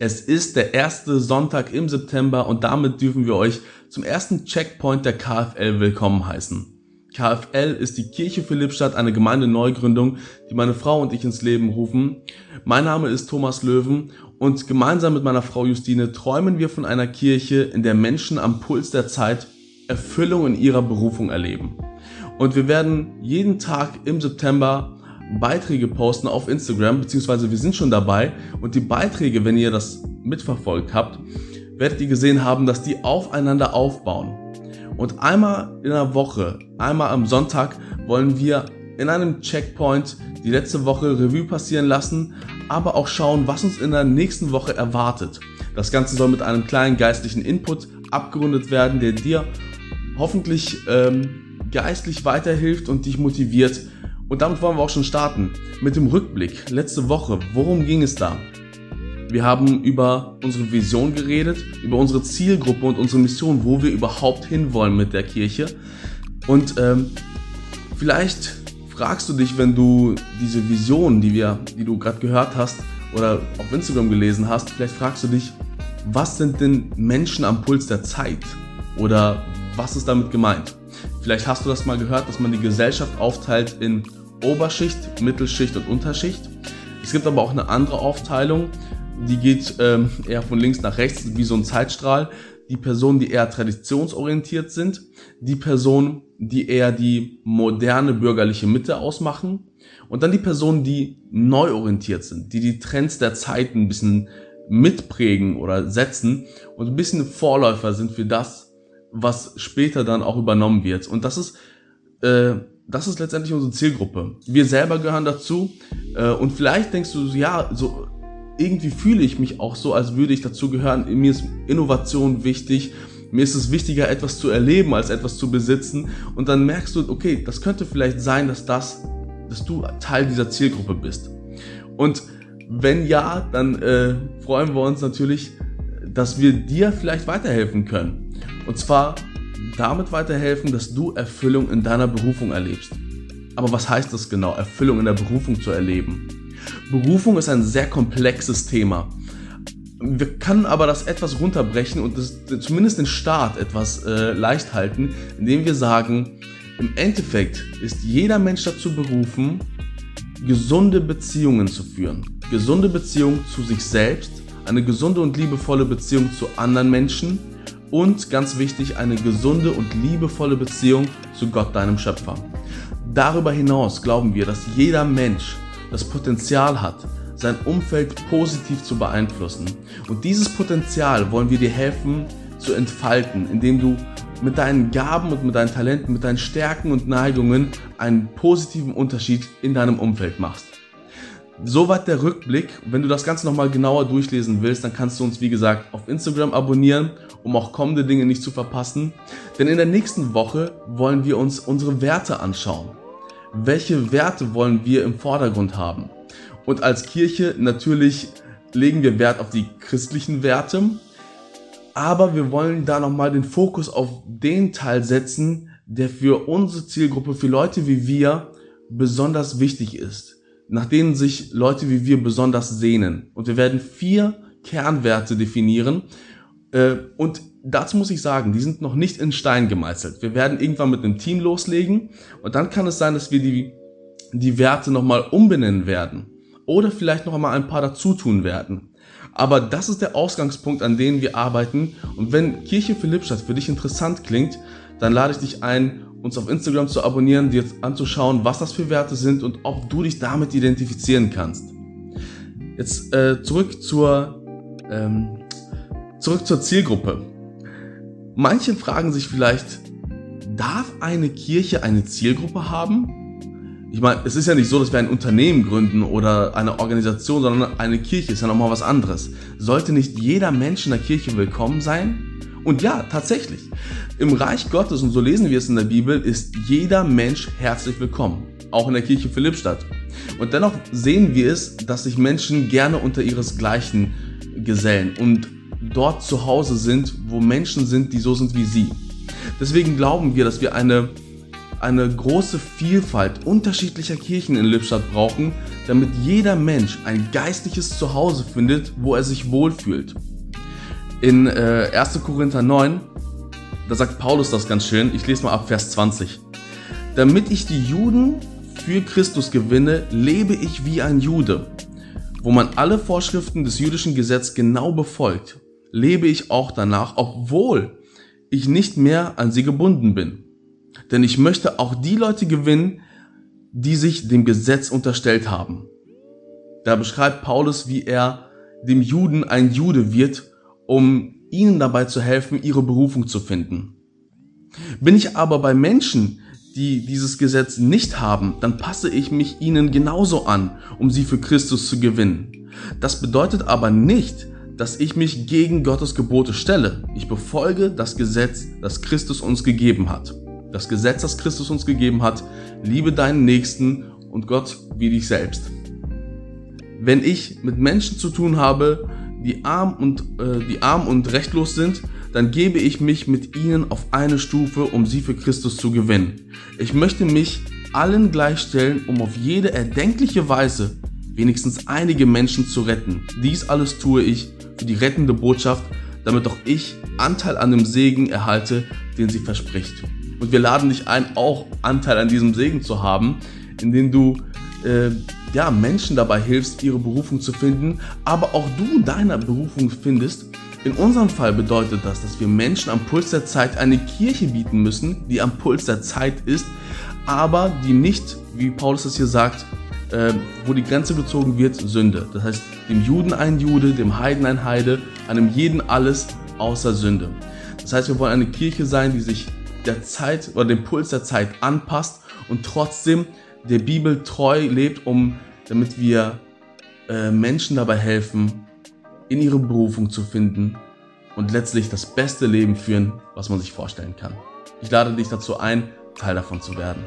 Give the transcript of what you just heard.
Es ist der erste Sonntag im September und damit dürfen wir euch zum ersten Checkpoint der KFL willkommen heißen. KFL ist die Kirche für Lippstadt, eine Gemeindeneugründung, die meine Frau und ich ins Leben rufen. Mein Name ist Thomas Löwen und gemeinsam mit meiner Frau Justine träumen wir von einer Kirche, in der Menschen am Puls der Zeit Erfüllung in ihrer Berufung erleben. Und wir werden jeden Tag im September Beiträge posten auf Instagram, beziehungsweise wir sind schon dabei und die Beiträge, wenn ihr das mitverfolgt habt, werdet ihr gesehen haben, dass die aufeinander aufbauen. Und einmal in der Woche, einmal am Sonntag wollen wir in einem Checkpoint die letzte Woche Revue passieren lassen, aber auch schauen, was uns in der nächsten Woche erwartet. Das Ganze soll mit einem kleinen geistlichen Input abgerundet werden, der dir hoffentlich ähm, geistlich weiterhilft und dich motiviert, und damit wollen wir auch schon starten. Mit dem Rückblick. Letzte Woche. Worum ging es da? Wir haben über unsere Vision geredet, über unsere Zielgruppe und unsere Mission, wo wir überhaupt hinwollen mit der Kirche. Und ähm, vielleicht fragst du dich, wenn du diese Vision, die wir, die du gerade gehört hast oder auf Instagram gelesen hast, vielleicht fragst du dich, was sind denn Menschen am Puls der Zeit? Oder was ist damit gemeint? Vielleicht hast du das mal gehört, dass man die Gesellschaft aufteilt in Oberschicht, Mittelschicht und Unterschicht. Es gibt aber auch eine andere Aufteilung, die geht ähm, eher von links nach rechts, wie so ein Zeitstrahl. Die Personen, die eher traditionsorientiert sind, die Personen, die eher die moderne bürgerliche Mitte ausmachen und dann die Personen, die neu orientiert sind, die die Trends der Zeit ein bisschen mitprägen oder setzen und ein bisschen Vorläufer sind für das, was später dann auch übernommen wird. Und das ist äh, das ist letztendlich unsere Zielgruppe. Wir selber gehören dazu äh, und vielleicht denkst du, ja, so irgendwie fühle ich mich auch so, als würde ich dazu gehören. Mir ist Innovation wichtig. Mir ist es wichtiger, etwas zu erleben, als etwas zu besitzen. Und dann merkst du, okay, das könnte vielleicht sein, dass das, dass du Teil dieser Zielgruppe bist. Und wenn ja, dann äh, freuen wir uns natürlich, dass wir dir vielleicht weiterhelfen können. Und zwar damit weiterhelfen, dass du Erfüllung in deiner Berufung erlebst. Aber was heißt das genau, Erfüllung in der Berufung zu erleben? Berufung ist ein sehr komplexes Thema. Wir können aber das etwas runterbrechen und das, zumindest den Start etwas äh, leicht halten, indem wir sagen, im Endeffekt ist jeder Mensch dazu berufen, gesunde Beziehungen zu führen. Gesunde Beziehungen zu sich selbst, eine gesunde und liebevolle Beziehung zu anderen Menschen und ganz wichtig, eine gesunde und liebevolle Beziehung zu Gott, deinem Schöpfer. Darüber hinaus glauben wir, dass jeder Mensch das Potenzial hat, sein Umfeld positiv zu beeinflussen. Und dieses Potenzial wollen wir dir helfen zu entfalten, indem du mit deinen Gaben und mit deinen Talenten, mit deinen Stärken und Neigungen einen positiven Unterschied in deinem Umfeld machst. Soweit der Rückblick. Wenn du das Ganze nochmal genauer durchlesen willst, dann kannst du uns wie gesagt auf Instagram abonnieren, um auch kommende Dinge nicht zu verpassen. Denn in der nächsten Woche wollen wir uns unsere Werte anschauen. Welche Werte wollen wir im Vordergrund haben? Und als Kirche natürlich legen wir Wert auf die christlichen Werte, aber wir wollen da nochmal den Fokus auf den Teil setzen, der für unsere Zielgruppe, für Leute wie wir besonders wichtig ist nach denen sich Leute wie wir besonders sehnen. Und wir werden vier Kernwerte definieren. Äh, und dazu muss ich sagen, die sind noch nicht in Stein gemeißelt. Wir werden irgendwann mit einem Team loslegen und dann kann es sein, dass wir die, die Werte nochmal umbenennen werden. Oder vielleicht noch einmal ein paar dazu tun werden. Aber das ist der Ausgangspunkt, an dem wir arbeiten. Und wenn Kirche für Lippstadt für dich interessant klingt, dann lade ich dich ein, uns auf Instagram zu abonnieren, dir anzuschauen, was das für Werte sind und ob du dich damit identifizieren kannst. Jetzt äh, zurück zur ähm, zurück zur Zielgruppe. Manche fragen sich vielleicht, darf eine Kirche eine Zielgruppe haben? Ich meine, es ist ja nicht so, dass wir ein Unternehmen gründen oder eine Organisation, sondern eine Kirche ist ja nochmal was anderes. Sollte nicht jeder Mensch in der Kirche willkommen sein? Und ja, tatsächlich. Im Reich Gottes, und so lesen wir es in der Bibel, ist jeder Mensch herzlich willkommen. Auch in der Kirche Philippstadt. Und dennoch sehen wir es, dass sich Menschen gerne unter ihresgleichen gesellen und dort zu Hause sind, wo Menschen sind, die so sind wie sie. Deswegen glauben wir, dass wir eine eine große Vielfalt unterschiedlicher Kirchen in Lippstadt brauchen, damit jeder Mensch ein geistliches Zuhause findet, wo er sich wohlfühlt. In äh, 1. Korinther 9, da sagt Paulus das ganz schön, ich lese mal ab Vers 20. Damit ich die Juden für Christus gewinne, lebe ich wie ein Jude. Wo man alle Vorschriften des jüdischen Gesetzes genau befolgt, lebe ich auch danach, obwohl ich nicht mehr an sie gebunden bin. Denn ich möchte auch die Leute gewinnen, die sich dem Gesetz unterstellt haben. Da beschreibt Paulus, wie er dem Juden ein Jude wird, um ihnen dabei zu helfen, ihre Berufung zu finden. Bin ich aber bei Menschen, die dieses Gesetz nicht haben, dann passe ich mich ihnen genauso an, um sie für Christus zu gewinnen. Das bedeutet aber nicht, dass ich mich gegen Gottes Gebote stelle. Ich befolge das Gesetz, das Christus uns gegeben hat. Das Gesetz, das Christus uns gegeben hat, liebe deinen Nächsten und Gott wie dich selbst. Wenn ich mit Menschen zu tun habe, die arm und, äh, die arm und rechtlos sind, dann gebe ich mich mit ihnen auf eine Stufe, um sie für Christus zu gewinnen. Ich möchte mich allen gleichstellen, um auf jede erdenkliche Weise wenigstens einige Menschen zu retten. Dies alles tue ich für die rettende Botschaft, damit auch ich Anteil an dem Segen erhalte, den sie verspricht. Und wir laden dich ein, auch Anteil an diesem Segen zu haben, indem du äh, ja, Menschen dabei hilfst, ihre Berufung zu finden, aber auch du deiner Berufung findest. In unserem Fall bedeutet das, dass wir Menschen am Puls der Zeit eine Kirche bieten müssen, die am Puls der Zeit ist, aber die nicht, wie Paulus es hier sagt, äh, wo die Grenze gezogen wird, Sünde. Das heißt, dem Juden ein Jude, dem Heiden ein Heide, einem jeden alles außer Sünde. Das heißt, wir wollen eine Kirche sein, die sich der Zeit oder dem Puls der Zeit anpasst und trotzdem der Bibel treu lebt, um damit wir äh, Menschen dabei helfen, in ihre Berufung zu finden und letztlich das beste Leben führen, was man sich vorstellen kann. Ich lade dich dazu ein, Teil davon zu werden.